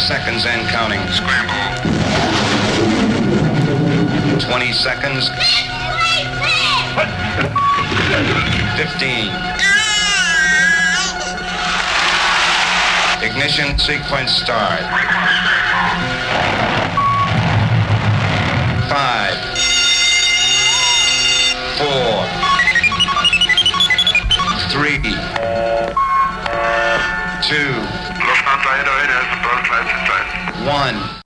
seconds and counting. Scramble. 20 seconds. 15. Ignition sequence start. Five. Four. Three. Two. One.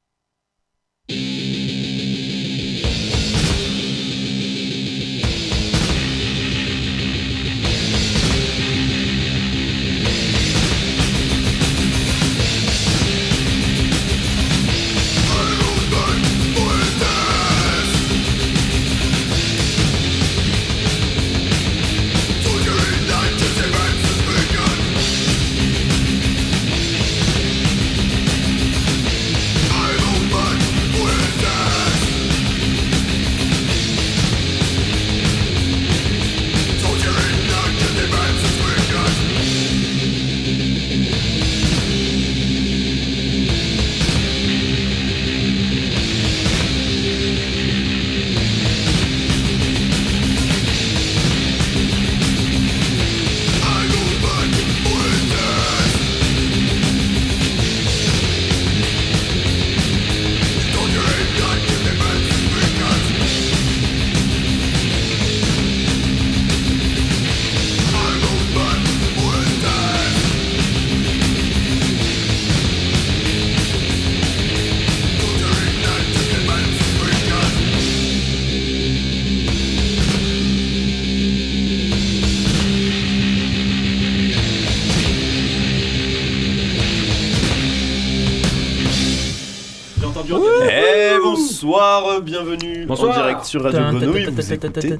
Bonsoir, bienvenue Bonsoir. en direct sur Radio Grenouille.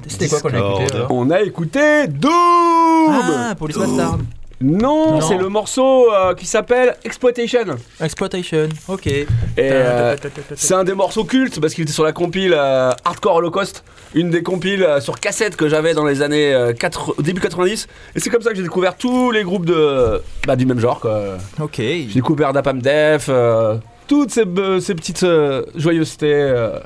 C'était quoi qu'on a écouté On a écouté Doom Ah, Police Bastard. Non, Non. c'est le morceau euh, qui s'appelle Exploitation. Exploitation, ok. Euh, c'est un des morceaux cultes parce qu'il était sur la compile euh, Hardcore Holocaust, une des compiles euh, sur cassette que j'avais dans les années euh, 4 début 90. Et c'est comme ça que j'ai découvert tous les groupes de bah, du même genre. Quoi. Ok. J'ai découvert Dapam Def, euh, toutes ces, petites euh, joyeusetés. Euh,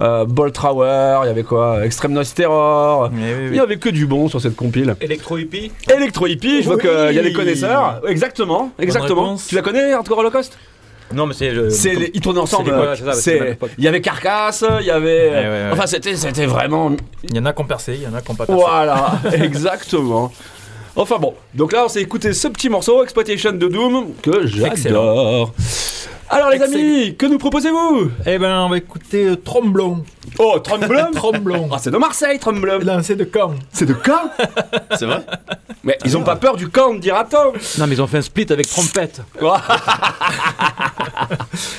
euh, Bolt Tower, il y avait quoi Extreme Noise Terror. Oui, oui, Il oui. y avait que du bon sur cette compile. Electro hippie Electro Hippie, je vois Oui. qu'il y a des connaisseurs. Exactement, exactement. Tu la connais, Hardcore Holocaust? Non, mais c'est. les- Ils tournaient ensemble. c'est euh. Il y avait Carcasse, il y avait. Ouais, ouais, ouais. Enfin, c'était, c'était vraiment. Il y en a qui ont percé, il y en a qui ont pas percé. Voilà, exactement. Enfin bon, donc là on s'est écouté ce petit morceau, Exploitation de Doom, que j'adore. Alors les Excellent. amis, que nous proposez-vous? Eh ben, on va écouter euh, Tromblon. Oh, Tremblon Tromblon. Ah, c'est de Marseille, Tremblon Lancé de Caen. C'est de Caen? C'est vrai? Mais ils ont pas peur du camp, dira-t-on? Non, mais ils ont fait un split avec trompette.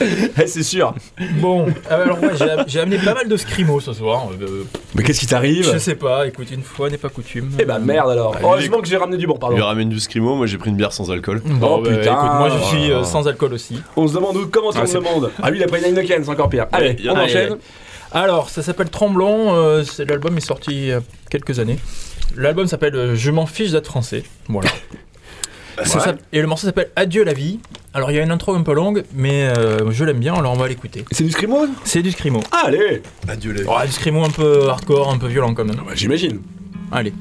Eh, C'est sûr. Bon, euh, alors ouais, j'ai amené pas mal de scrimo ce soir. euh, Mais qu'est-ce qui t'arrive je sais pas, écoute, une fois n'est pas coutume. Eh bah merde alors. Ah, Heureusement que j'ai ramené du bon, Il pardon. lui ramène du scrimo, moi j'ai pris une bière sans alcool. Bon, Oh, bah, putain. écoute, moi je suis euh, Oh. sans alcool aussi. On se demande où commence Ah, on se demande. Ah lui il a pris une Heineken, c'est encore pire. Allez, on en a- enchaîne. Alors, ça s'appelle Tremblon, euh, c'est- l'album est sorti il y a quelques années. L'album s'appelle euh, Je m'en fiche d'être français. Voilà. Ça s'appelle- Et le morceau s'appelle Adieu la vie. Alors, il y a une intro un peu longue, mais euh, je l'aime bien, alors on va l'écouter. C'est du scrimo C'est du scrimo. Allez Adieu les Ouais, du scrimo un peu hardcore, un peu violent quand même. bah, J'imagine. Allez.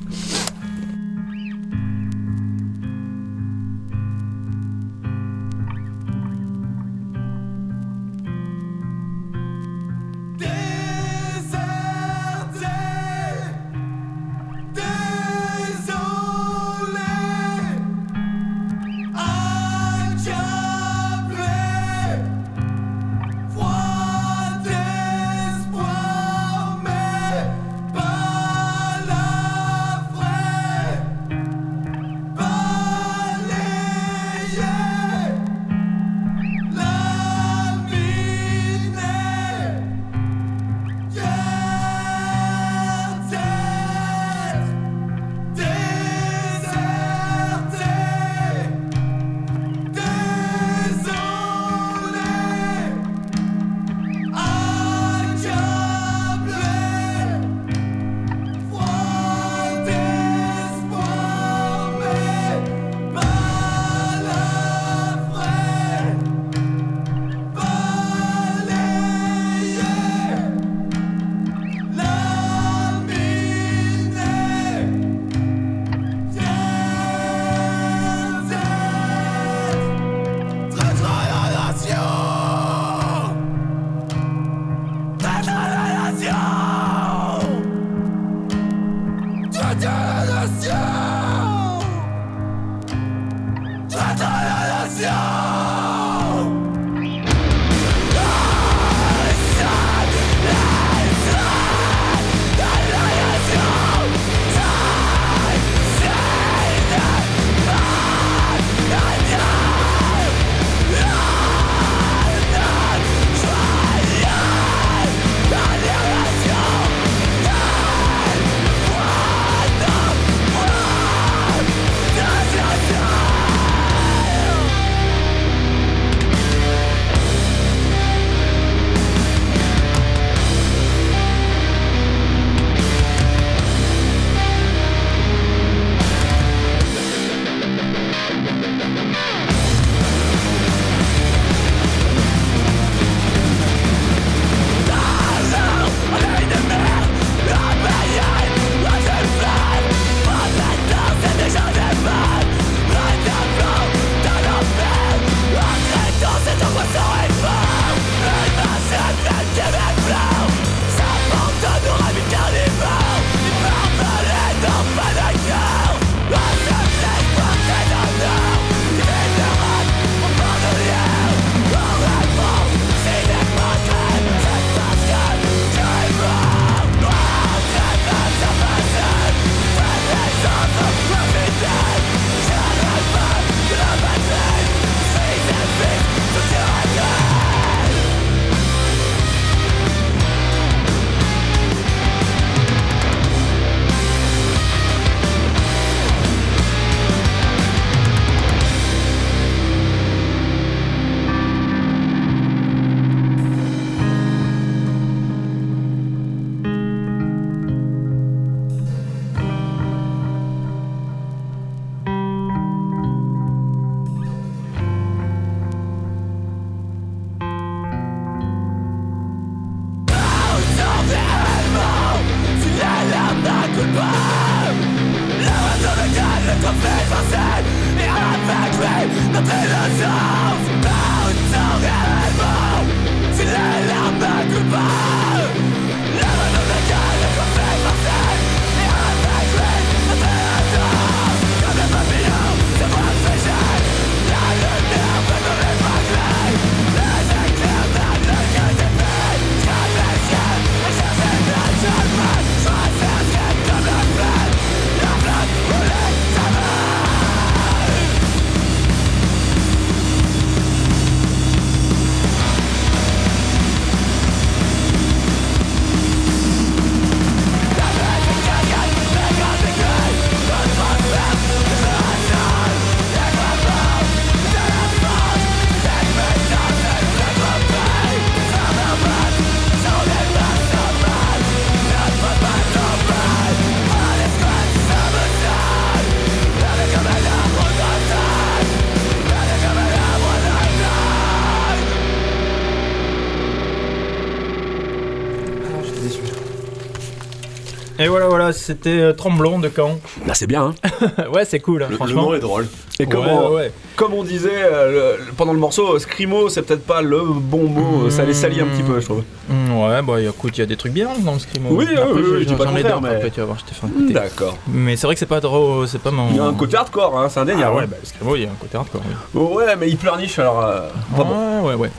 Voilà, voilà, c'était euh, Tremblon de Caen. Bah, c'est bien, hein. ouais, c'est cool, hein, Le, le franchement. nom est drôle. Et comme, Ouais, on, ouais, ouais. comme on disait euh, le- pendant le morceau, Scrimo, c'est peut-être pas le bon mot. Ça les salit un petit peu, je trouve. Mm, ouais, bah écoute, il y a des trucs bien dans le Scrimo. Oui, oui, Après, oui, j'ai- oui, pas ai d'autres, mais- après, tu vas voir, je t'ai fait un côté. D'accord. Mais c'est vrai que c'est pas drôle, c'est pas mon. Il y a un côté hardcore, hein, c'est Ah indéniable. ouais, bah le Scrimo, il y a un côté hardcore. Oui. Ouais, mais il pleurniche alors. euh, enfin bon, Ouais, ouais, ouais.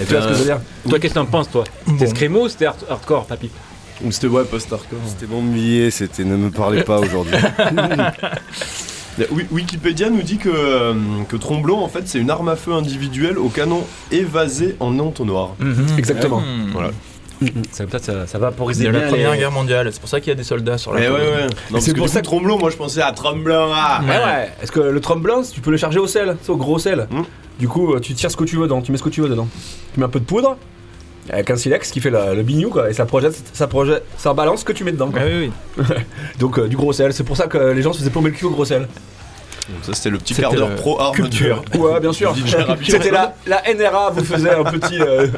Eh tu vois ce que je veux dire? Toi, qu'est-ce que t'en penses, toi? C'était Screamo ou c'était hard- hardcore, papy? Ou c'était ouais, post-hardcore. C'était m'ennuyer, c'était ne me parlez pas aujourd'hui. Wikipédia nous dit que, euh, que Tromblon, en fait, c'est une arme à feu individuelle au canon évasé en entonnoir. Exactement. Mm. Voilà. Ça, peut-être ça, ça de la première les- guerre mondiale, c'est pour ça qu'il y a des soldats sur la Mais ouais, ouais. Non, c'est que pour ça coup, Tromblon, moi je pensais à Tremblon. Ah. Ouais, ouais. Est-ce que le tremblin, tu peux le charger au sel, c'est au gros sel. Mm. Du coup, euh, tu tires ce que tu veux dedans, tu mets ce que tu veux dedans. Tu mets un peu de poudre, avec un silex qui fait le, le bignou, quoi, et ça projette, ça projette, ça balance ce que tu mets dedans. quoi. Ah oui, oui. Donc euh, du gros sel, c'est pour ça que les gens se faisaient plomber le cul au gros sel. Donc ça, c'était le petit quart d'heure pro arme culture. de- Ouais, bien sûr. C'était la, la NRA vous faisait un petit, euh,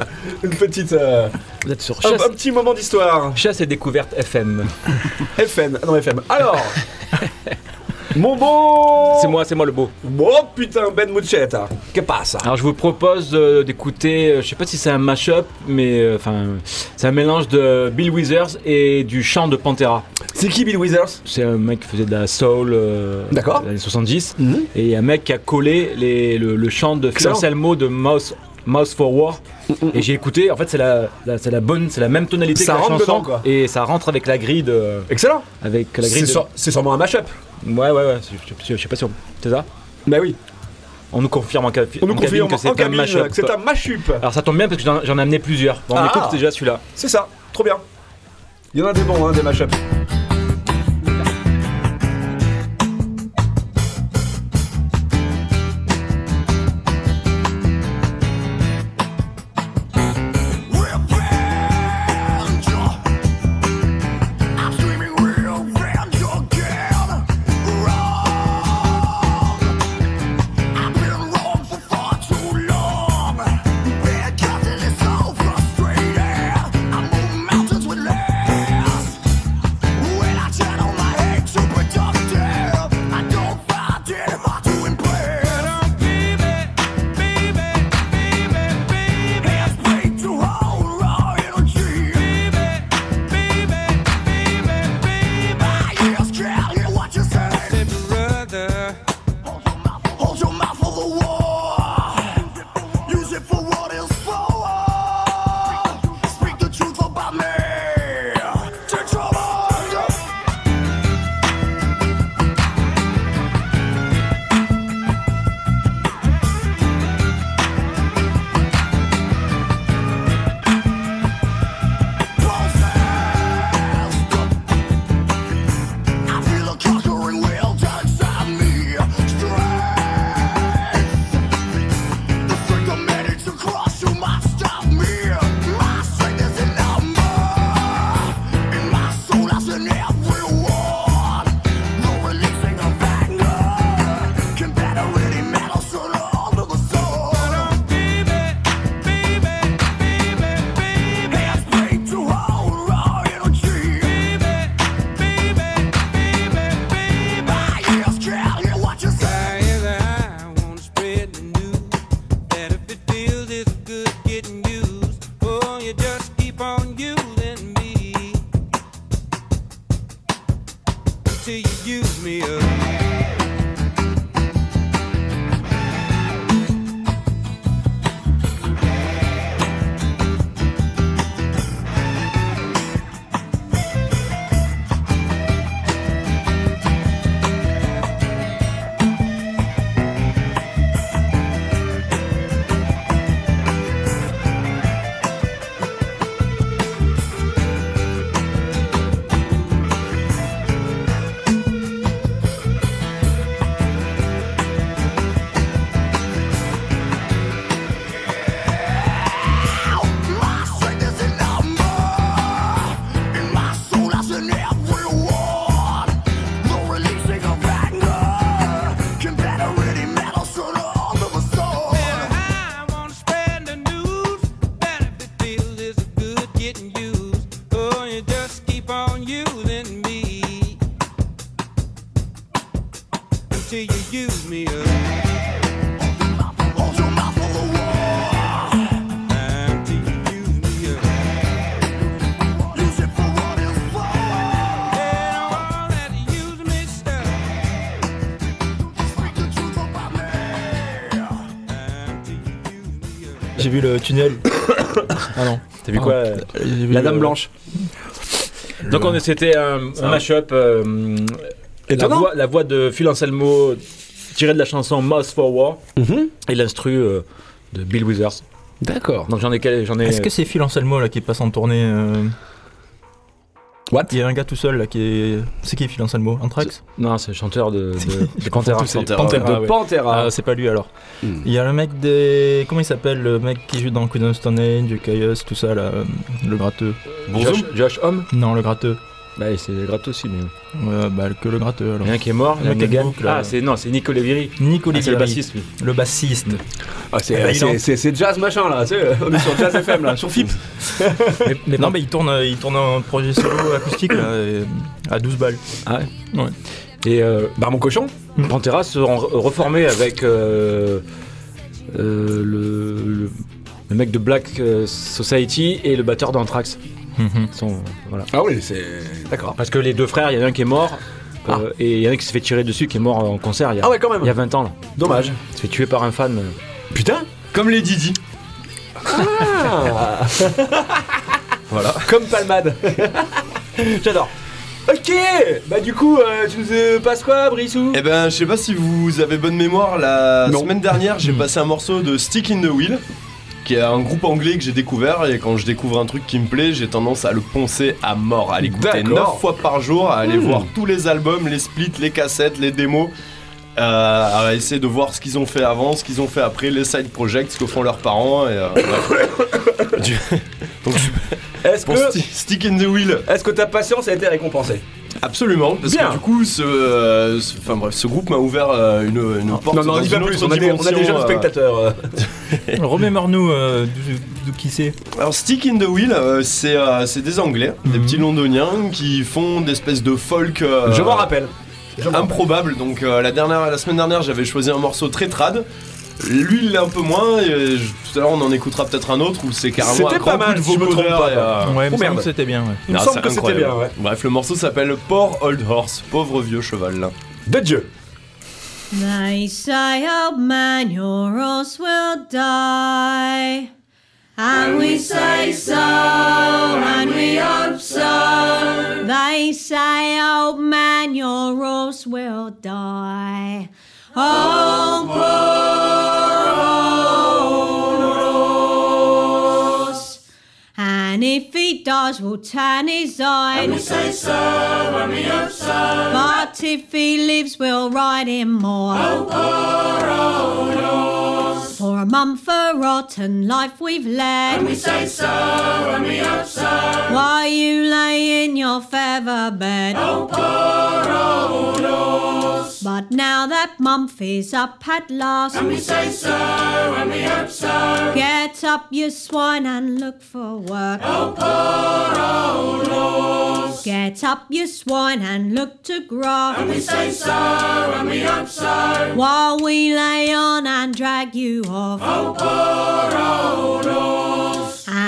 une petite, euh, Vous êtes sur un, chasse. un petit moment d'histoire. Chasse et découverte FM. FN, ah non FM. Alors, mon bon. C'est moi, c'est moi le beau. Oh putain, Ben Muchetta. Que passe Alors je vous propose euh, d'écouter, euh, je sais pas si c'est un mashup, mais euh, enfin c'est un mélange de Bill Withers et du chant de Pantera. C'est qui Bill Withers? C'est un mec qui faisait de la soul euh, D'accord. des années 70 et il y a un mec qui a collé les- le, le chant de Phil Excellent. Anselmo de Mouse, Mouse for War. Et j'ai écouté, en fait c'est la, la- c'est la bonne, c'est la même tonalité Ça que la chanson dedans, quoi. et ça rentre avec la grille de, Excellent. avec la grille. C'est de- sur- c'est sûrement un mashup. Ouais ouais ouais, je, je- je sais pas si on- c'est ça? Bah oui. On nous confirme en, ca- On nous en cabine confirme que c'est en un mashup. c'est un mashup. Alors ça tombe bien parce que j'en ai amené plusieurs. On Ah. écoute déjà celui-là. C'est ça. Trop bien. Il y en a des bons, hein, des mashups. Vu le tunnel. ah non. T'as vu Ah. quoi euh, vu La le- Dame Blanche. Donc on c'était un, un mashup. euh, la, voix, la voix de Phil Anselmo tirée de la chanson Mouse for War Mhm. et l'instru euh, de Bill Withers. D'accord. Donc j'en ai quel- j'en ai. Est-ce que c'est Phil Anselmo là qui passe en tournée euh, What? Il y a un gars tout seul là qui est. C'est qui Phil Anselmo? Anthrax? Non, c'est le chanteur de, de, de Pantera. Pantera. Pantera, De ouais. Pantera. Ah, c'est pas lui alors. Hmm. Il y a le mec des. Comment il s'appelle Le mec qui joue dans Queen of Stone Age, Caius, tout ça là. euh, Le gratteux. Josh, Josh Homme? Non, le gratteux. Bah c'est gratte aussi, mais Ouais, bah, que le gratteux alors. il y en a un qui est mort, il y a Le Negan. le. Ah c'est non, c'est Nico Leviri. Nico Ah, c'est le bassiste lui. Le bassiste. Ah, c'est, Eh ben, c'est, jazz machin là, tu sais, on est sur Jazz FM là, sur FIP. mais, mais non, mais il tourne, il tourne un projet solo acoustique là, et- à 12 balles. Ah ouais. Ouais. Et euh, Bah mon cochon Pantera se seront reformés avec euh, euh, le, le, le mec de Black euh, Society et le batteur d'Anthrax. Mhm. Ils sont- voilà. Ah oui, c'est. D'accord. Parce que les deux frères, il y en a un qui est mort. euh, Ah. et il y en a un qui s'est fait tirer dessus, qui est mort en concert il y a, Ah ouais, quand même. il y a 20 ans. Là. Dommage. Il s'est fait tuer par un fan. euh. Putain Comme les Didi. Ah Voilà. Comme Palmade. J'adore. Ok Bah du coup, euh, tu nous euh, passes quoi, Brissou Eh ben, je sais pas si vous avez bonne mémoire, la Non. semaine dernière, j'ai passé un morceau de Stick in the Wheel, qui est un groupe anglais que j'ai découvert, et quand je découvre un truc qui me plaît, j'ai tendance à le poncer à mort, à l'écouter D'accord. 9 fois par jour, à aller Hmm. voir tous les albums, les splits, les cassettes, les démos, euh, à essayer de voir ce qu'ils ont fait avant, ce qu'ils ont fait après, les side projects, ce que font leurs parents, et euh, Donc, je- Est-ce que, Sti- Stick in the Wheel, est-ce que ta patience a été récompensée? Absolument, parce Bien. que du coup, ce, euh, ce- enfin bref, ce groupe m'a ouvert euh, une, une porte Non, non, dans on une plus, autre on a, des, on a des jeunes euh. spectateurs. euh. Remémore-nous euh, d'où d'où qui c'est. Alors, Stick in the Wheel, euh, c'est euh, c'est des Anglais, des Mhm. petits Londoniens qui font des espèces de folk euh, Je m'en rappelle. improbable. Donc euh, la dernière, la semaine dernière, j'avais choisi un morceau très trad. Lui, il l'est un peu moins. Et, euh, je- tout à l'heure, on en écoutera peut-être un autre où c'est carrément C'était un grand pas mal, coup de si je me trompe pas, et, euh, ouais, il me oh, semble merde. que c'était bien. Ouais. Il me non, semble c'est que c'était incroyable. bien, ouais. Bref, le morceau s'appelle Poor Old Horse, pauvre vieux cheval. De Dieu. They say, old man, your horse will die. And we say so, and we hope so. They say, old man, your horse will die. Oh, poor old horse. And if he dies, we'll tan his eyes. And we say so, and we hope so. But if he lives, we'll ride him more. Oh, poor old horse. For a month a rotten life we've led. And we say so, and we hope so. While you lay in your feather bed. Oh, poor old horse. But now that is up at last. And we say so, and we hope so. Get up, you swine, and look for work. Oh, poor old horse. Get up, you swine, and look to grass. And we say so, and we hope so. While we lay on and drag you off. Oh, poor old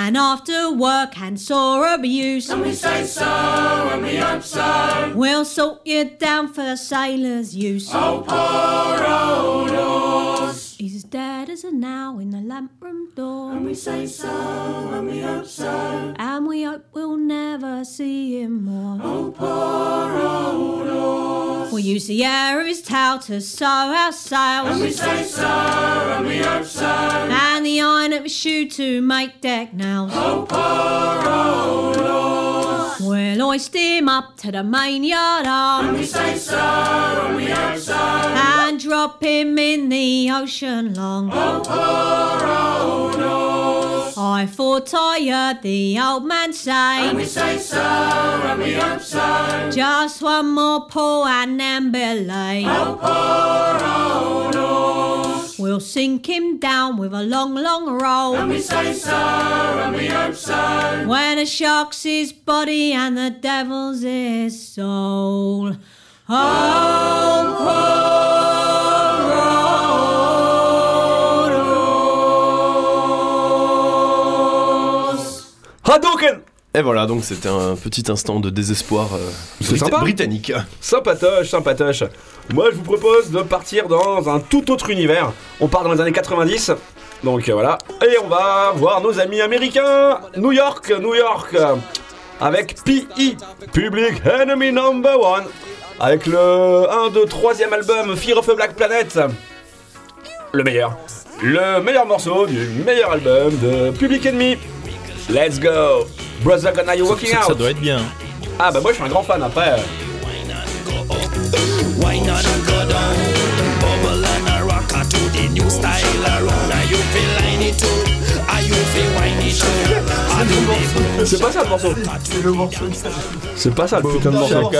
And after work and sore abuse. And we say so, and we hope so. We'll salt you down for sailors' use. Oh, poor old horse. He's as dead as a now in the lamp room door. And we say so, and we hope so. And we hope we'll never see him more. Oh, poor old horse. We'll use the air of his tail to sew our sails. And we say so, and we hope so. And of shoe to make deck nails. Oh, poor old horse. We'll hoist him up to the main yard arm. And we say so, and we hope so. And drop him in the ocean long. Oh, poor old horse. I I the old man say. And we say so, and we hope so. Just one more pull and then belay. Oh, poor old horse. We'll sink him down with a long, long roll. And we say so, and we hope so. When a shark's his body and the devil's his soul. Oh, horse. Hadouken Et voilà, donc c'était un petit instant de désespoir euh, C'est brit- sympa. britannique. Sympatoche, sympatoche. Moi, je vous propose de partir dans un tout autre univers. On part dans les années 90. Donc euh, voilà. Et on va voir nos amis américains. New York, New York. euh, Avec P.I. Public Enemy Number One. Avec le 1, 2, 3ème album Fear of a Black Planet. Le meilleur. Le meilleur morceau du meilleur album de Public Enemy. Let's go. Brother Gonna You Walking Ça, ça Out. doit être bien. Ah bah moi je suis un grand fan après. euh, Why not go down? Bubble and a rocker to the new style around. Are you feel line it too? Are you feel whiny too? Are you C'est pas ça le morceau. C'est le morceau C'est pas ça le putain de morceau.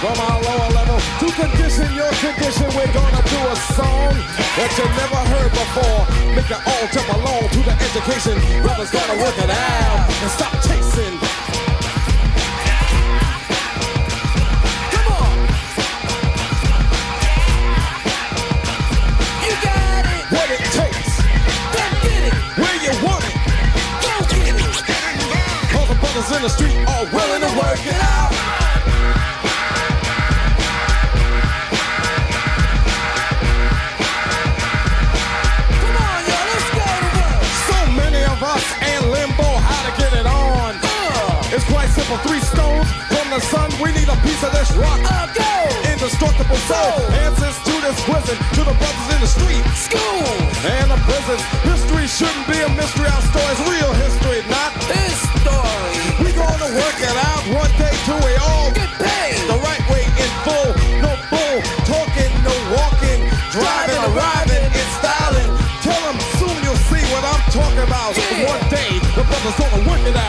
From our lower level. To condition your condition, we're gonna do a song that you never heard before. Make it all jump along to the education. Brothers gonna work it out and stop chasing. Come on. You got it. What it takes, Come get it. where you want it. Go get it. Cause the brothers in the street are willing to work it out. Simple, three stones from the sun. We need a piece of this rock. go. Indestructible soul. Answers to this prison, to the brothers in the street. School. And the prisons. History shouldn't be a mystery. Our story's real history, not. This story. We gonna work it out one day till we all Get paid. the right way in full. No bull, talking, no walking, driving, arriving, and styling. Tell them soon you'll see what I'm talking about. Yeah. One day the brothers gonna work it out.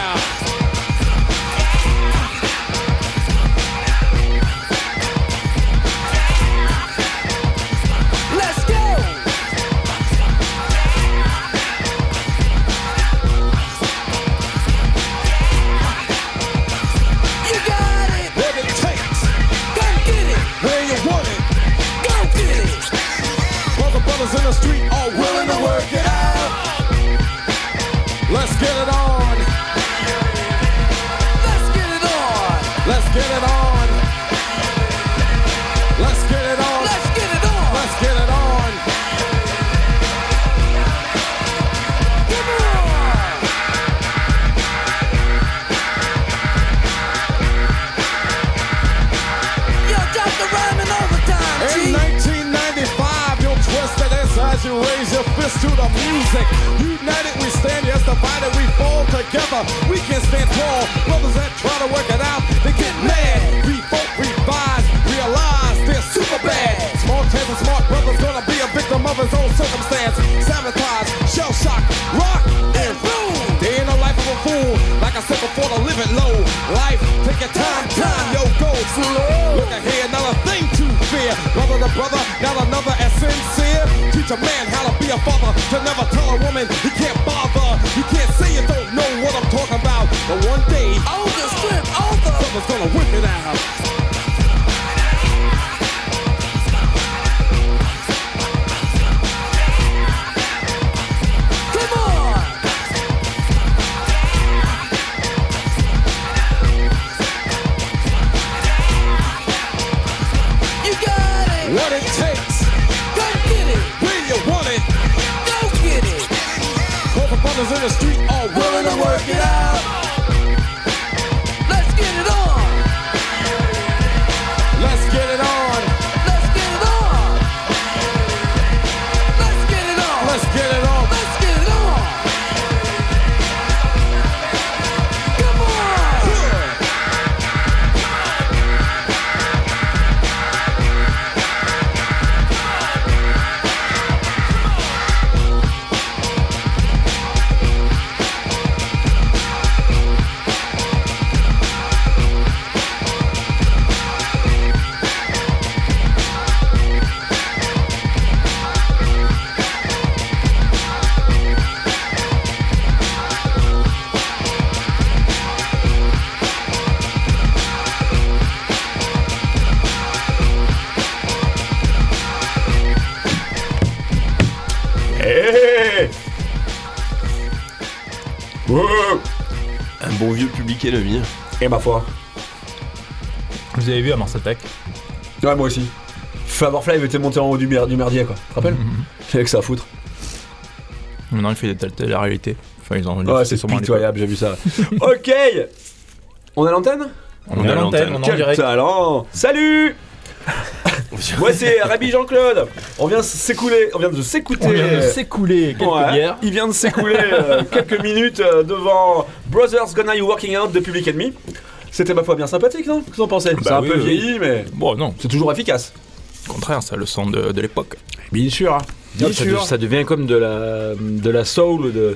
Et ma foi. Vous avez vu à Mars Attack Ouais, moi aussi. Favorfly été monté en haut du, mer- du merdier, quoi. Tu te rappelles J'avais que ça à foutre. Maintenant, il fait des telles la réalité. Enfin, ils ont Ouais, c'est pitoyable, j'ai vu ça. ok On à l'antenne On à l'antenne, on est en Quel direct. talent Salut Moi c'est Rabbi Jean-Claude. On vient s'écouler, on vient de s'écouter. On vient de s'écouler quelques Ouais, bières. Il vient de s'écouler euh, quelques minutes euh, devant Brothers Gonna You Working Out de Public Enemy. C'était ma foi bien sympathique, non? Qu'est-ce que vous en pensez C'est un oui, peu oui. vieilli, mais Bon, non, c'est toujours efficace. au contraire, c'est le son de, de l'époque. Bien sûr. Bien ça, sûr. de- ça devient comme de la, de la soul. ou De...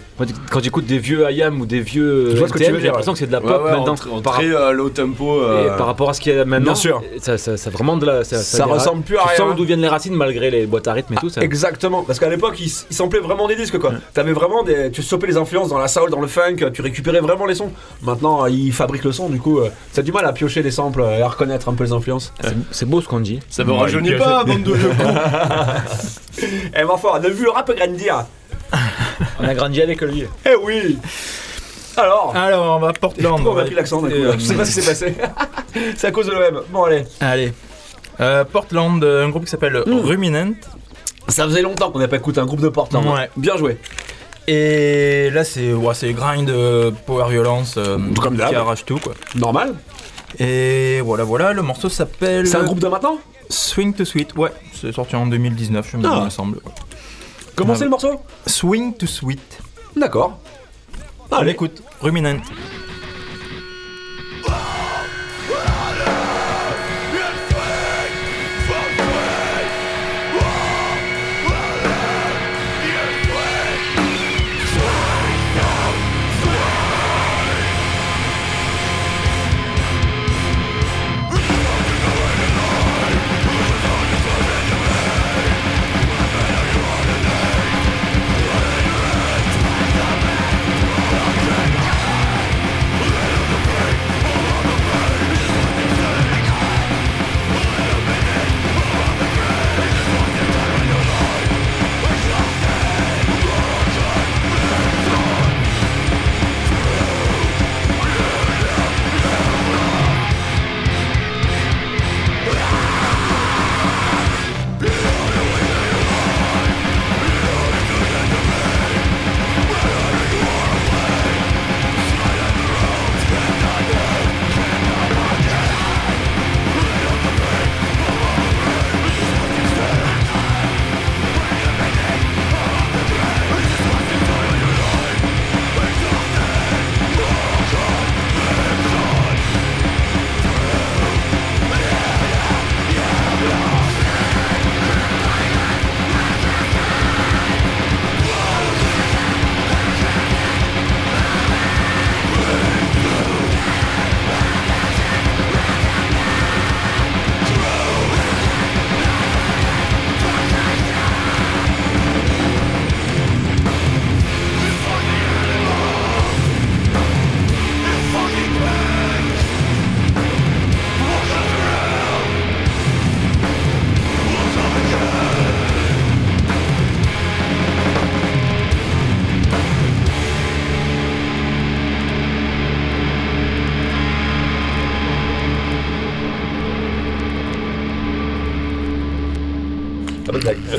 Quand j'écoute des vieux IAM ou des vieux Je vois ce que tu NTM, veux j'ai l'impression que c'est de la Ouais, pop ouais, maintenant. en tr- en par, très euh, low tempo. et euh, par rapport à ce qu'il y a maintenant, Bien sûr. Ça, ça, ça vraiment de la. Ça, Ça ressemble plus à tu rien. sens d'où viennent les racines malgré les boîtes à rythme et tout. Ça. Exactement, parce qu'à l'époque, ils il samplaient vraiment des disques quoi. T'avais vraiment des. Tu chopais les influences dans la soul, dans le funk, tu récupérais vraiment les sons. Maintenant, ils fabriquent le son, du coup, euh, t'as du mal à piocher les samples euh, et à reconnaître un peu les influences. C'est- beau ce qu'on dit. Ça me Ouais, rajeunit pas, bande de. Eh, ma foi, on a vu le rap grandir. On a grandi avec lui. Eh oui Alors, Alors, on va à Portland. pourquoi on a pris l'accent d'un coup là Euh, Je sais pas ce qui s'est passé. C'est à cause de l'OM. Bon, allez. Allez. Euh, Portland, euh, un groupe qui s'appelle Ruminant. Ça faisait longtemps qu'on n'a pas écouté un groupe de Portland. Ouais. Bien joué. Et là, c'est ouais, c'est grind, euh, power violence, euh, Comme d'hab. qui arrache tout quoi. Normal. Et voilà, voilà, le morceau s'appelle C'est un groupe de maintenant? Swing to Sweet. Ouais, c'est sorti en 2019, je me, Ah. semble. Comment c'est le morceau? Swing to Sweet. D'accord. Allez, écoute, Ruminant.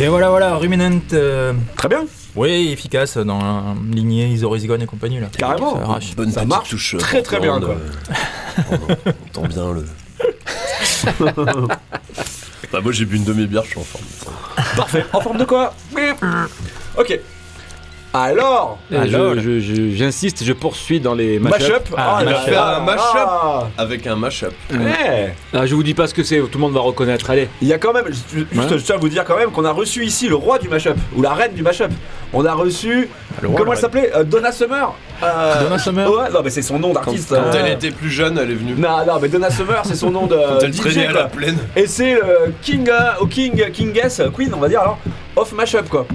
Et voilà, voilà, Ruminant. euh, Très bien. oui, efficace dans la lignée Isorizgon et compagnie là. Carrément. Ça arrache. Bonne Ça marche touche, très, très bien, euh, on entend bien le. bah, moi j'ai bu une demi-bière, je suis en forme. Parfait. En forme de quoi? Ok. Alors Et Alors, je- je- je- J'insiste, je poursuis dans les mashups. Mashup Ah, il il va va faire un mashup Ah. avec un mashup. Ouais. Ah, je vous dis pas ce que c'est, tout le monde va reconnaître. Allez. Il y a quand même, juste, Ouais. je tiens à vous dire quand même qu'on a reçu ici le roi du mashup, ou la reine du mashup. On a reçu, Le roi, comment elle s'appelait Euh, Donna Summer Euh, Donna Summer Ouais, non mais c'est son nom d'artiste. quand euh. elle était plus jeune, elle est venue. Non, non, mais Donna Summer, c'est son nom de Quand elle DJ, traînait à la plaine. Et c'est le King, euh, au King, Kingess, Queen, on va dire alors, of Mashup quoi.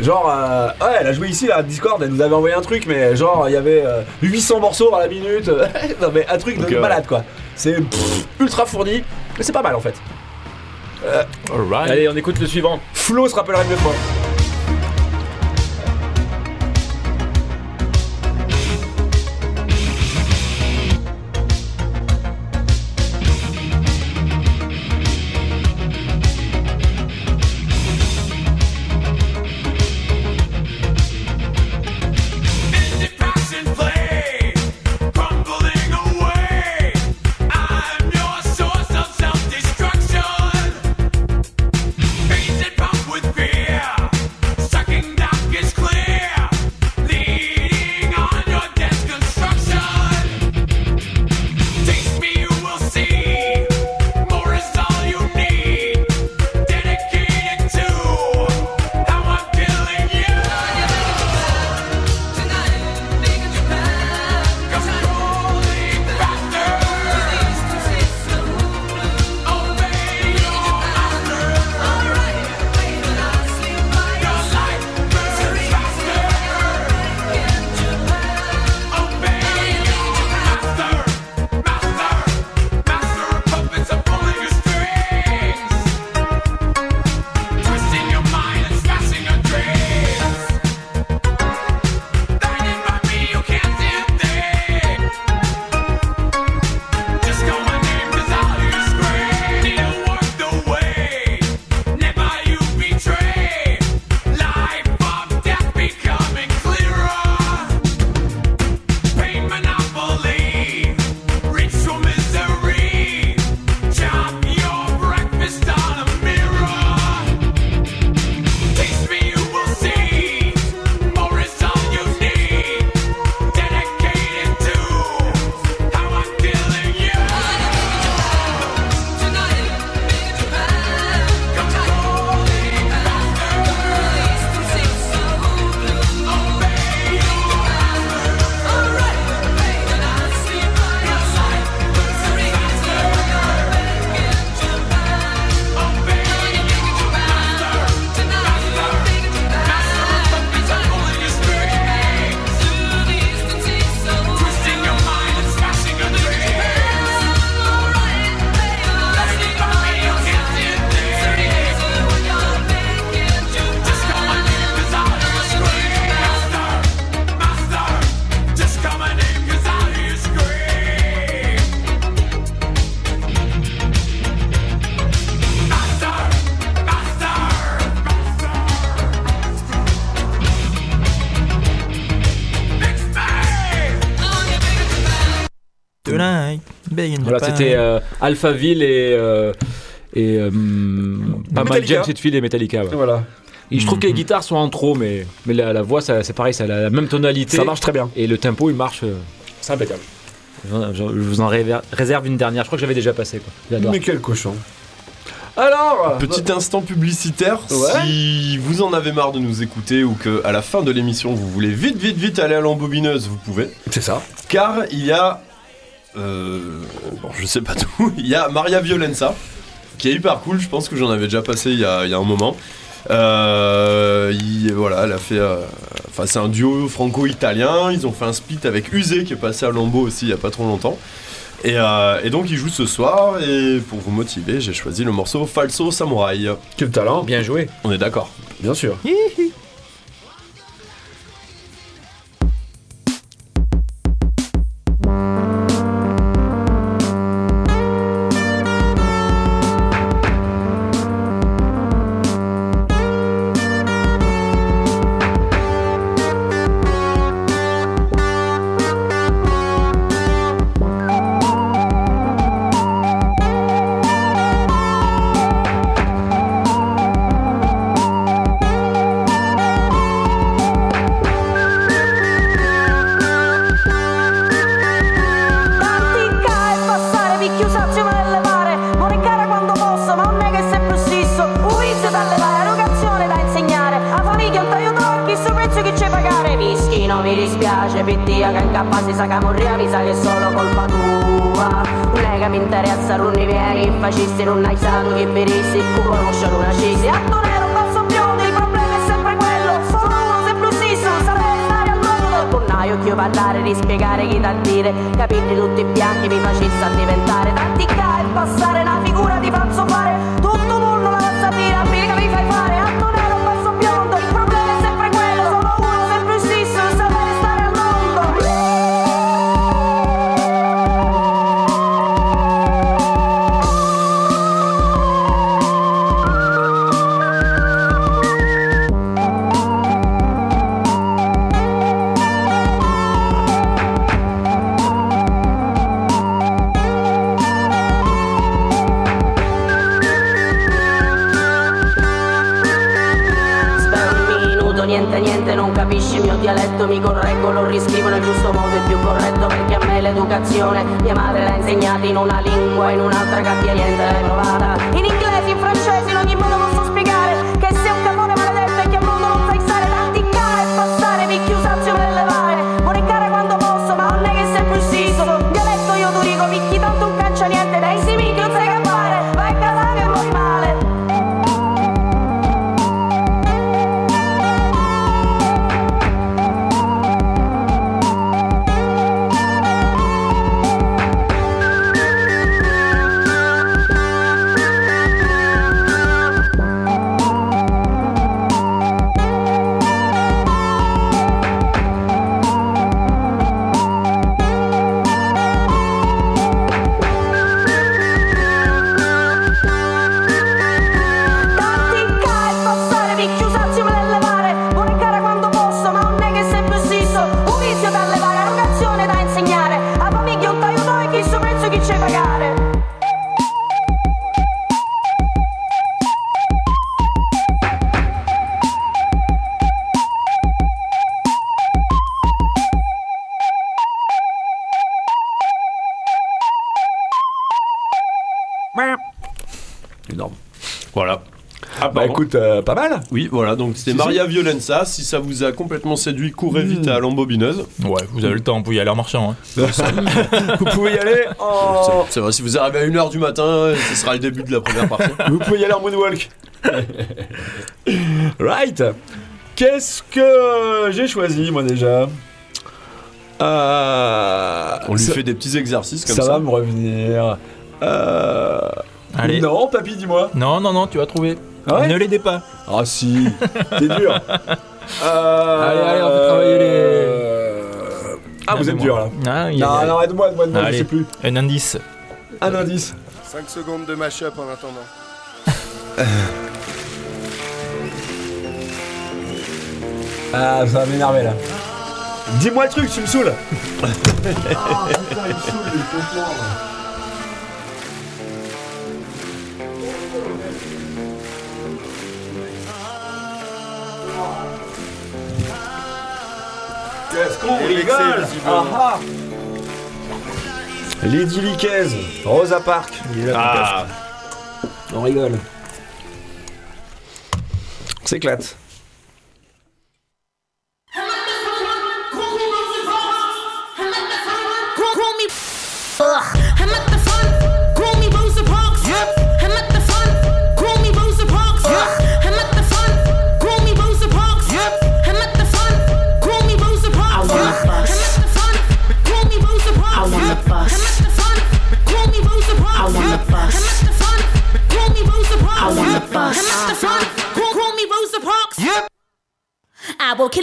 Genre, euh, ouais, elle a joué ici à Discord, elle nous avait envoyé un truc, mais genre, il y avait euh, 800 morceaux à la minute. non, mais un truc de ouais. malade quoi. C'est ultra fourni, mais c'est pas mal en fait. Alright. Allez, on écoute le suivant. Flo se rappellera mieux que moi. Voilà, c'était euh, Alphaville et. euh, et euh, pas mal. James Hetfield et Metallica. ouais. Voilà. Et je trouve que les guitares sont en trop, mais, mais la, la voix, c'est pareil, ça a la, la même tonalité. Ça marche très bien. Et le tempo, il marche. euh, C'est impeccable. je, je- je vous en réserve une dernière. Je crois que j'avais déjà passé. Quoi. Mais quel cochon. Alors Petit instant publicitaire, Ouais. si vous en avez marre de nous écouter ou que à la fin de l'émission vous voulez vite vite vite aller à l'embobineuse, vous pouvez. C'est ça. Car il y a, euh, bon je sais pas tout, il y a Maria Violenza qui est hyper cool. Je pense que j'en avais déjà passé il y a, il y a un moment. Euh, il- voilà, elle a fait, euh, enfin c'est un duo franco-italien. Ils ont fait un split avec Usé qui est passé à Lambeau aussi il y a pas trop longtemps. Et, euh, et donc ils jouent ce soir et pour vous motiver, j'ai choisi le morceau Falso Samurai. Quel talent. Bien joué. On est d'accord. Bien sûr. Mio dialetto, mi correggo, lo riscrivo nel giusto modo, il più corretto, perché a me l'educazione, mia madre l'ha insegnata in una lingua, in un'altra cappia niente l'hai provata. In écoute, euh, pas mal. Oui, voilà, donc c'était Maria Violenza. Si ça vous a complètement séduit, courez vite à l'embobineuse. Ouais, vous avez le temps, vous pouvez y aller en marchant. hein. Vous pouvez y aller en. C'est- C'est vrai, si vous arrivez à 1h du matin, ce sera le début de la première partie. Vous pouvez y aller en moonwalk. right. Qu'est-ce que j'ai choisi moi déjà? Euh, On lui ça, fait des petits exercices comme ça ça. va me revenir. Euh, Allez. Non, papy, dis-moi. Non, non, non, tu vas trouver. Ah ouais ne l'aidez pas. Ah si, t'es dur. Euh, Allez, allez, on fait travailler les- Ah, vous êtes dur là. Ah, il y a- Non, non, aide-moi, aide-moi, aide-moi, je Allez. sais plus. Un indice. Un indice. 5 secondes de mash-up en attendant. Ah, ça va m'énerver là. Dis-moi le truc, tu me saoules. Qu'est-ce qu'on Et l'excès, rigole. Ah, ah. Lady Liquez, Rosa Parks. Ah, On rigole. On s'éclate.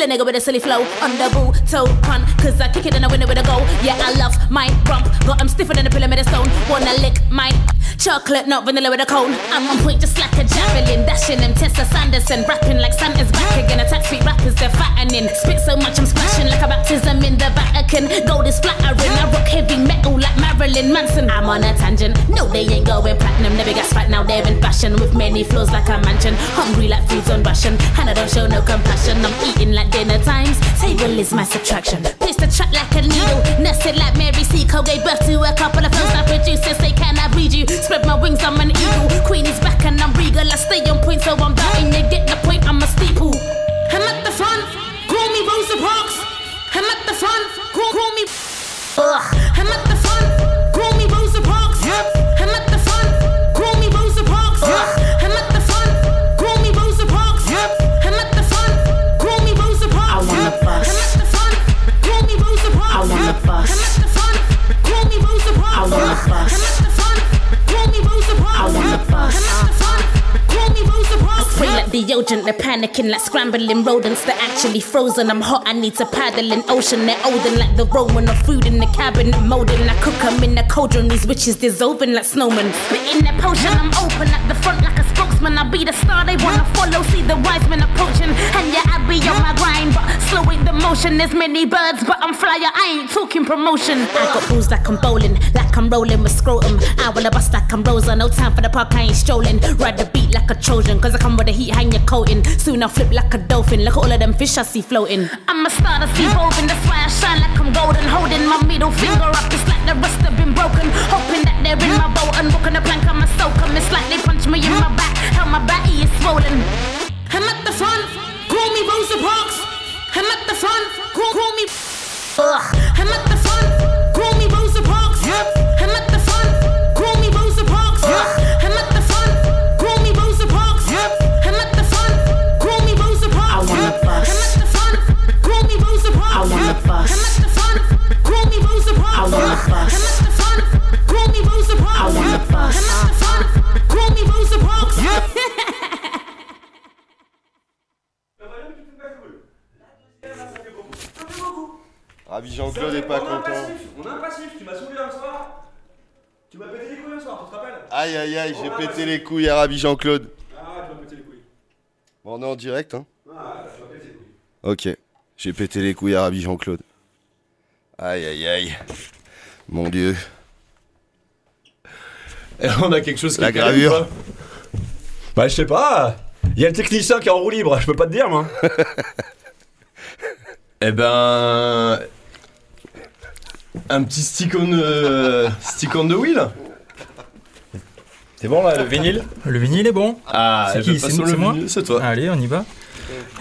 Nigga with a silly flow on the boo toe pun. Cause I kick it and I win it with a goal. Yeah, I love my rump. Got 'em stiffer than a pyramid of stone. Wanna lick my chocolate, not vanilla with a cone. I'm on point just like a javelin. Dashing them Tessa Sanderson. Rapping like Santa's back again. Attack street rappers, they're fattening. Spit so much I'm splashing like a baptism in the Vatican. Gold is flattering. I rock heavy metal like Marilyn Manson. I'm on a tangent. No, they ain't going platinum. Never gas right now, they're in fashion. With many floors like a mansion. Hungry like food's on ration. And I don't show no compassion. I'm eating like dinner times. Table is my subtraction. Place the track like a needle. Nested like Mary Seacole. Gave birth to a couple of films. Now producers say, Can I read you? Spread my wings, I'm an eagle. Queen is back and I'm regal. I stay on point, so I'm batting. They get the point, I'm a steeple. I'm at the front, call me Rosa Parks. I'm at the front, call, call me. Ugh. Urgent. They're panicking like scrambling rodents. They're actually frozen. I'm hot, I need to paddle in ocean. They're olden like the Roman of food in the cabinet molding. I cook 'em in the cauldron. These witches dissolving like snowmen. Spitting their potion, I'm open at the front like a spokesman. I'll be the star they wanna follow. See the wise men approaching. And yeah, I be on my grind, but slowing the motion. There's many birds, but I'm flyer. I ain't talking promotion. I got rules like I'm bowling, like I'm rolling with scrotum. I wanna bust like I'm Rosa. No time for the park, I ain't strolling. Ride the beat like a Trojan, cause I come with the heat, hang your coat coating. Soon I'll flip like a dolphin. Look at all of them fish I see floating. I'm a star that's evolving, that's why I shine like I'm golden. Holding my middle finger up, just like the rest have been broken. Hoping that they're in my boat and walking the plank, I'm a soak 'em. It's like they punch me in my back, how my body is swollen. I'm at the front, call me Rosa Parks. I'm at the front, call, call me. Ugh. I'm at the front, call me Rosa Parks. I'm at the front, call me Rosa Parks. I'm at the front, call me Rosa Parks. I'm at the front, call me Rosa Parks. I wanna bust. I'm at the front, call me Rosa Parks. I wanna bust. I'm at the front, call me Rosa Parks. I wanna bust. I'm at the front, call me Rosa Parks. I wanna bust. Jean-Claude est pas content. On a un passif, tu m'as saoulé un soir. Tu m'as pété les couilles un soir, tu te rappelles Aïe aïe aïe, j'ai pété les couilles à Ravi Jean-Claude. Ah, tu m'as pété les couilles. Bon, on est en direct, hein Ah, tu m'as pété les couilles. Ok, j'ai pété les couilles à Ravi Jean-Claude. Aïe aïe aïe. Mon dieu. Et on a quelque chose qui La est gravure. Bah, je sais pas. Il y a le technicien qui est en roue libre, je peux pas te dire, moi. Eh ben. Un petit stick on, euh, stick on the wheel C'est bon là, le vinyle? Le vinyle est bon. Ah, c'est qui C'est moi c'est toi. Allez, on y va.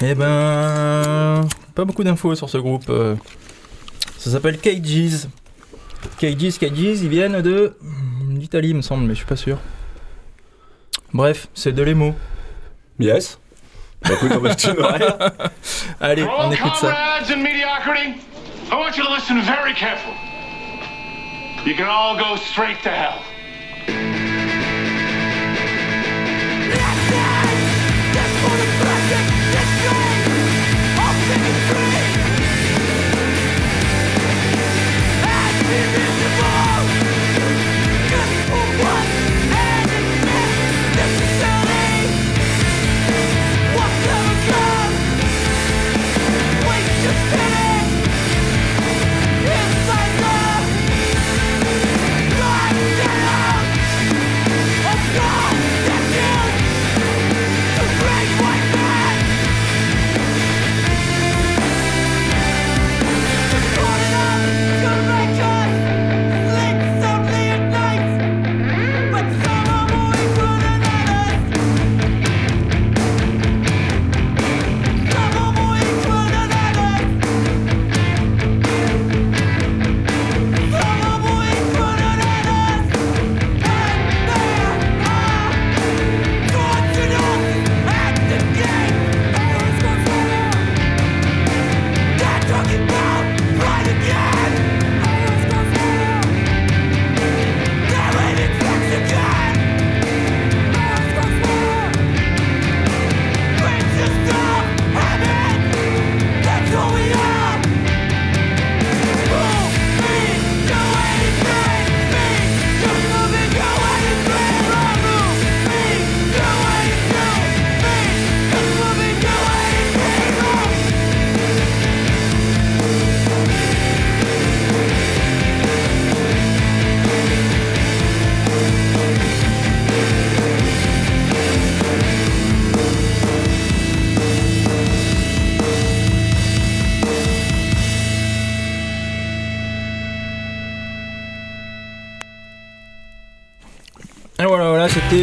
Eh ben. Pas beaucoup d'infos sur ce groupe. euh. Ça s'appelle Cages. Cages, Cages, ils viennent de. d'Italie, il me semble, mais je suis pas sûr. Bref, c'est de l'émo. Yes. Bah écoute, on va Allez, on écoute ça. I want you to listen very carefully. You can all go straight to hell.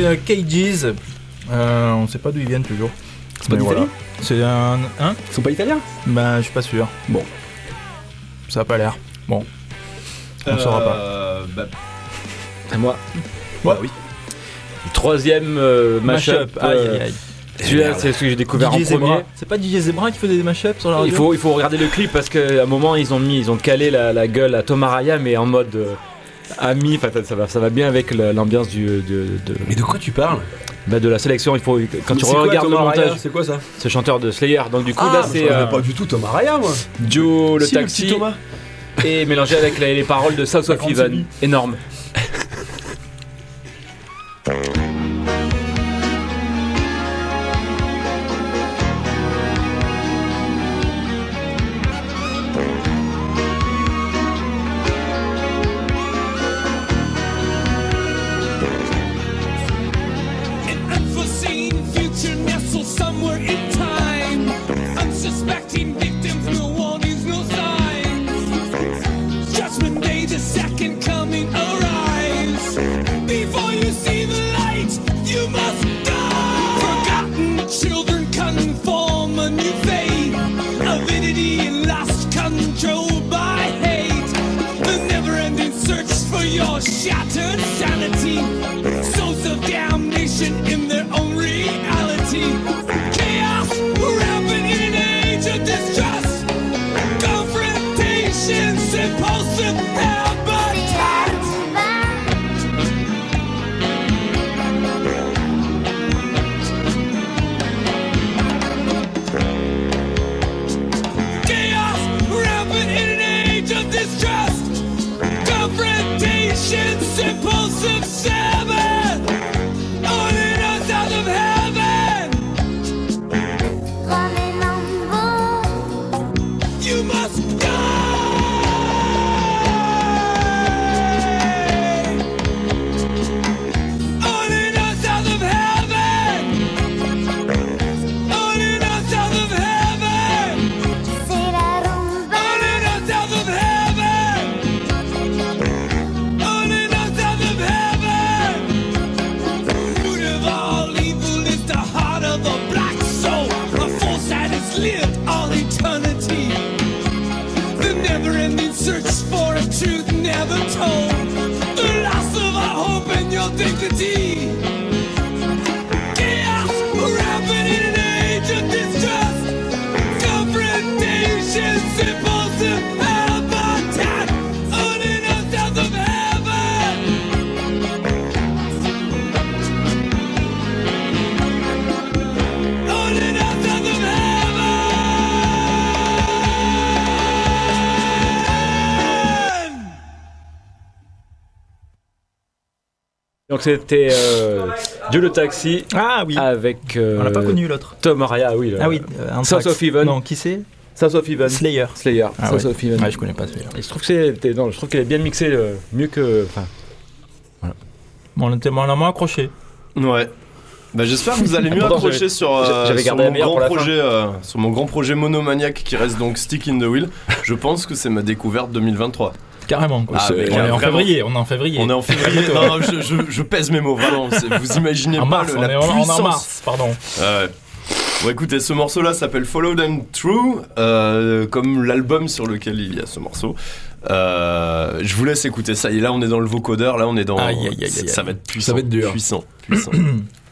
Voilà, c'était euh, Cages. Euh, on sait pas d'où ils viennent toujours. C'est pas d'Italie C'est un. Hein Ils sont pas italiens Bah, je suis pas sûr. Bon. Ça a pas l'air. Bon. On saura pas. Euh, bah, À moi. bah oui. Troisième euh, mashup. Mashup, aïe, euh, aïe, aïe. Celui-là, c'est celui que j'ai découvert DJ en premier. C'est pas DJ Zebra qui faisait des mashups sur la radio Il faut, il faut regarder le clip parce qu'à un moment ils ont mis, ils ont calé la, la gueule à Tom Araya mais en mode euh, ami, enfin ça va, ça va bien avec la- l'ambiance du. De, de- Mais de quoi tu parles? Bah, de la sélection. Il faut quand Mais tu quoi, regardes le montage. C'est quoi ça? le chanteur de Slayer. Donc du coup Ah, là c'est euh, pas du tout Tom Araya moi. Joe le Si, le taxi petit Thomas. et mélangé avec les, les paroles de South of. Énorme. I'm told. C'était euh, Joe le taxi Ah oui. avec euh, On l'a pas connu l'autre. Tom Araya, oui. le- Ah oui. euh, South Anthrax. of Heaven. Non, qui c'est South of Heaven. Slayer. Slayer. Ah South ouais. of Heaven. Ouais, je connais pas. Et je trouve que c'est non, je trouve qu'elle est bien mixée euh, mieux que enfin Bon, on était moins accroché. Ouais. Bah, j'espère que vous allez mieux accrocher sur, euh, mon grand projet, euh, sur mon grand projet monomaniaque qui reste donc Stick in the Wheel. Je pense que c'est ma découverte 2023. Carrément. Quoi. Ah, on est en février. On est en février. On est en février. non, non, je, je- je pèse mes mots vraiment. Vous imaginez En pas mars. le- la on puissance. en mars. Pardon. Ouais. Bon écoutez, ce morceau-là s'appelle Follow Them True, euh, comme l'album sur lequel il y a ce morceau. Euh, je vous laisse écouter ça. Et là, on est dans le vocodeur. Là, on est dans. Aïe, aïe, aïe, aïe, ça aïe. va être puissant. Ça va être dur. Puissant. Puissant.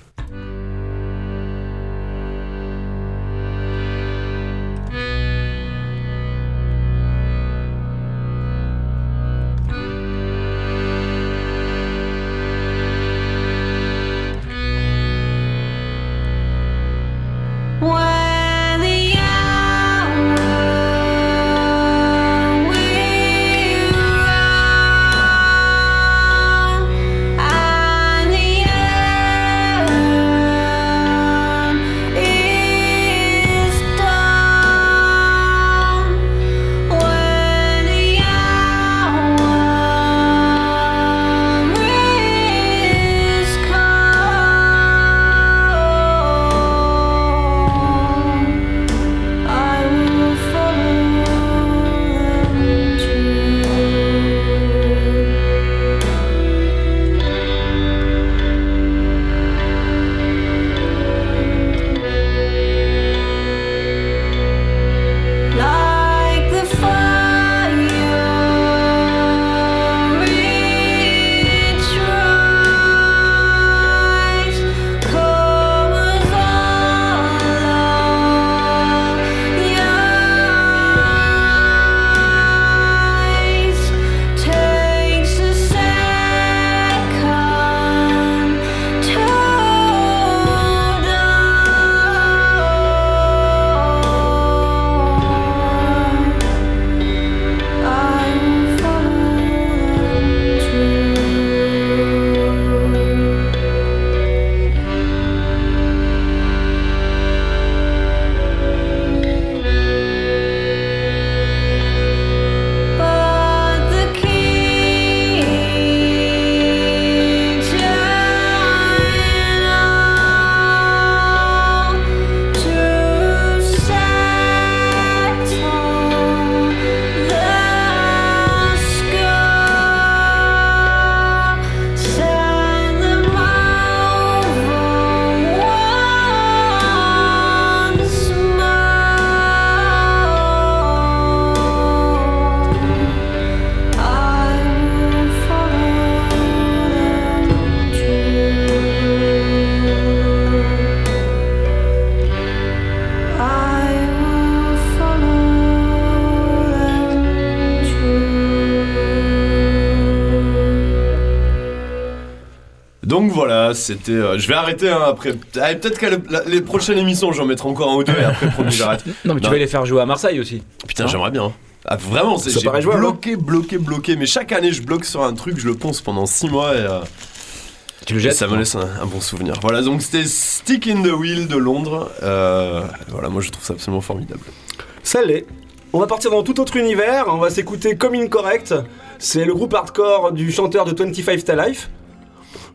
c'était. euh, je vais arrêter hein, après. Allez, peut-être qu'à le- la- les prochaines émissions, j'en mettrai encore un ou deux et après, promis, j'arrête. Non, mais tu vas les faire jouer à Marseille aussi. Putain, j'aimerais bien. hein. Ah, vraiment, c'est Ça j'ai paraît jouable, bloqué, bloqué, bloqué. Mais chaque année, je bloque sur un truc, je le ponce pendant 6 mois et. euh, Tu le et jettes ça me laisse un, un bon souvenir. Voilà, donc c'était Stick in the Wheel de Londres. Euh, voilà, moi je trouve ça absolument formidable. Ça l'est. On va partir dans tout autre univers. On va s'écouter Comme Incorrect. C'est le groupe hardcore du chanteur de 25 Ta Life.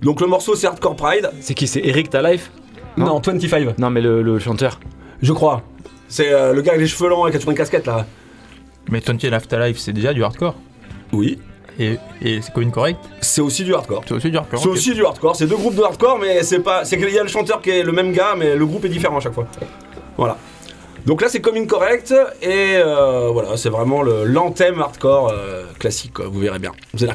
Donc le morceau c'est Hardcore Pride. C'est qui C'est Eric Ta Life Non, 25. Non, mais le, le chanteur. Je crois. C'est euh, le gars avec les cheveux longs et qui a toujours une casquette là. Mais 20 Afterlife, c'est déjà du hardcore. Oui. Et, et c'est Commune Correct? C'est aussi du hardcore. C'est aussi du hardcore. C'est aussi du hardcore. C'est deux groupes de hardcore, mais c'est pas. C'est qu'il y a le chanteur qui est le même gars, mais le groupe est différent à chaque fois. Voilà. Donc là, c'est comme Incorrect, et euh, voilà, c'est vraiment le- l'anthème hardcore euh, classique, quoi, vous verrez bien. Vous allez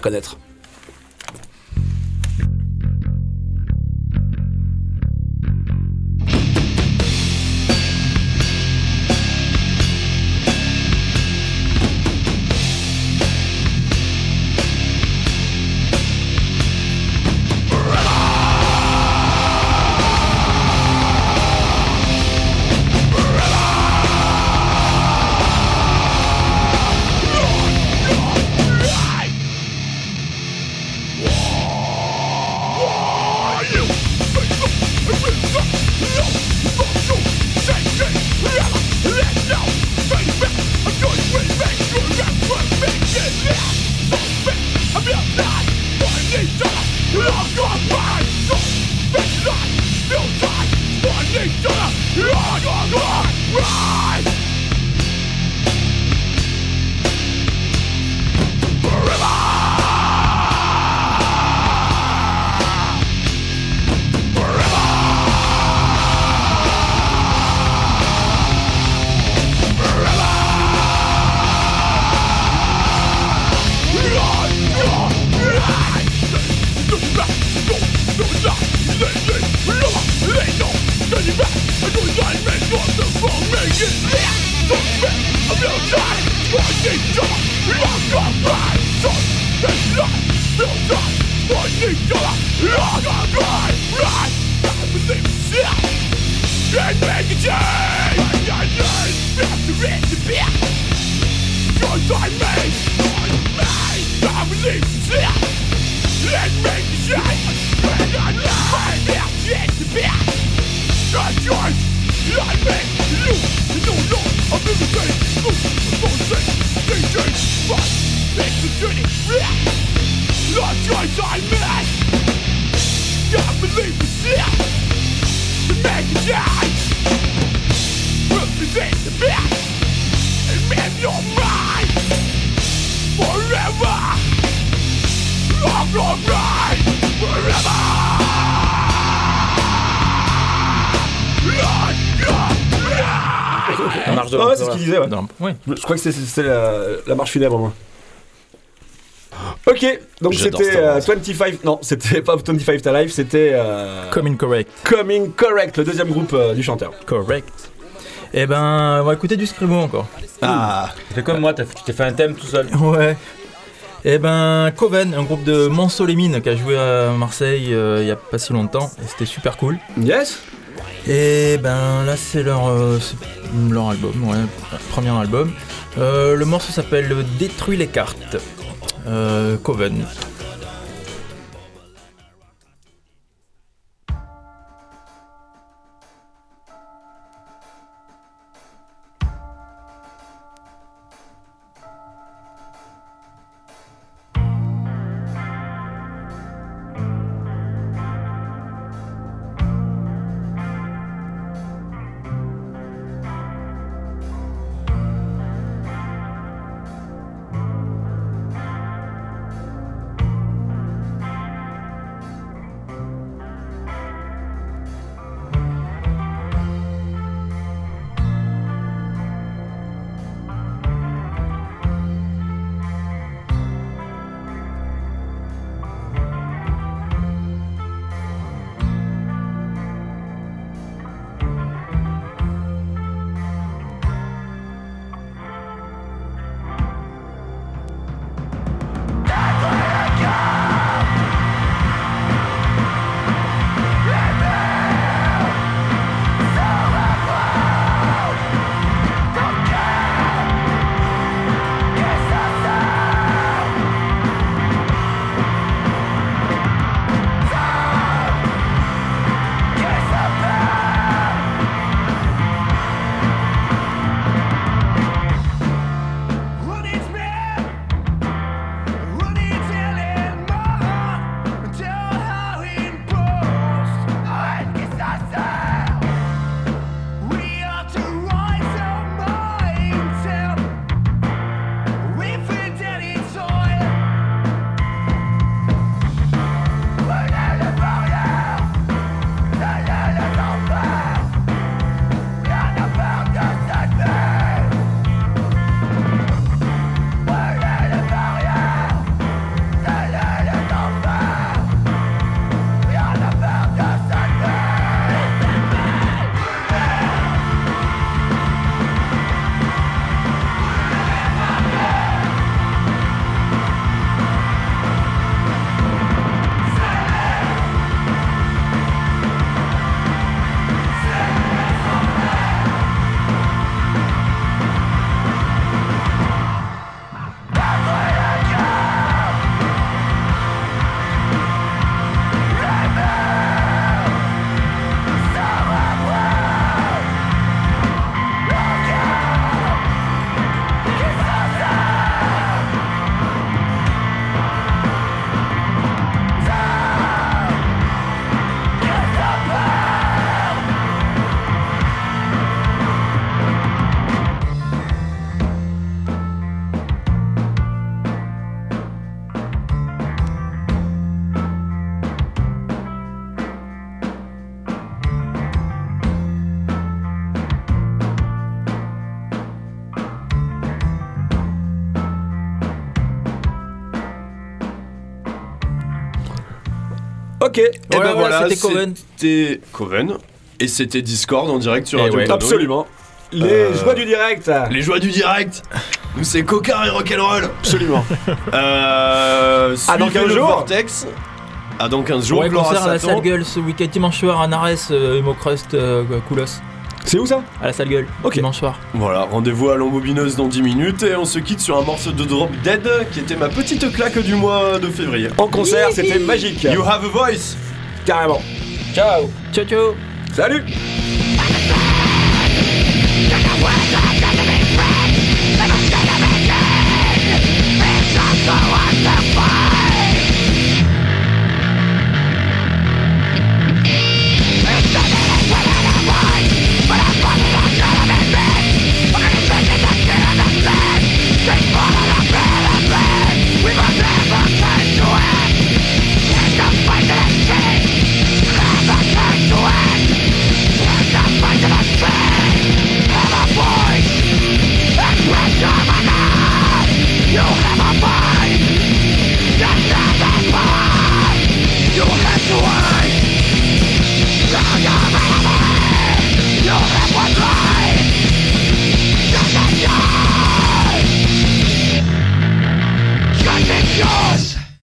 la marche de Ah ouais, c'est ce qu'il disait, ouais. Non, oui. Je crois que c'était- la, la marche funèbre, moi. Ok, donc c'était Star Wars. euh, 25. Non, c'était pas 25 Ta Life, c'était. Euh, Commune Correct. Coming Correct, le deuxième groupe euh, du chanteur. Correct. Eh ben, on va écouter du scribo encore. Ah, C'est comme moi, tu t'es fait un thème tout seul. Ouais. Eh ben, Coven, un groupe de Monceau-les-Mines qui a joué à Marseille euh, il y a pas si longtemps. Et c'était super cool. Yes Et ben là, c'est leur, euh, leur album, ouais, premier album. Euh, le morceau s'appelle Détruis les cartes. Euh, Coven. Ok. Et ben Voilà, voilà, c'était Coven. C'était Coven. Et c'était Discord en direct sur Eh Radio ouais. Absolument. Les Euh, joies du direct. Les joies du direct Nous c'est coca et rock'n'roll Absolument. Euh, Ah, dans suivez 15 le jours Vortex. Ah, dans 15 jours, Ouais, concert à la gueule ce week-end dimanche soir à Nares, euh, Emo Crust, euh, Koulos. C'est où ça À la salle gueule, Ok. dimanche soir. Voilà, rendez-vous à l'embobineuse dans 10 minutes et on se quitte sur un morceau de Drop Dead qui était ma petite claque du mois de février. En concert, c'était magique. You have a voice Carrément. Ciao Ciao ciao Salut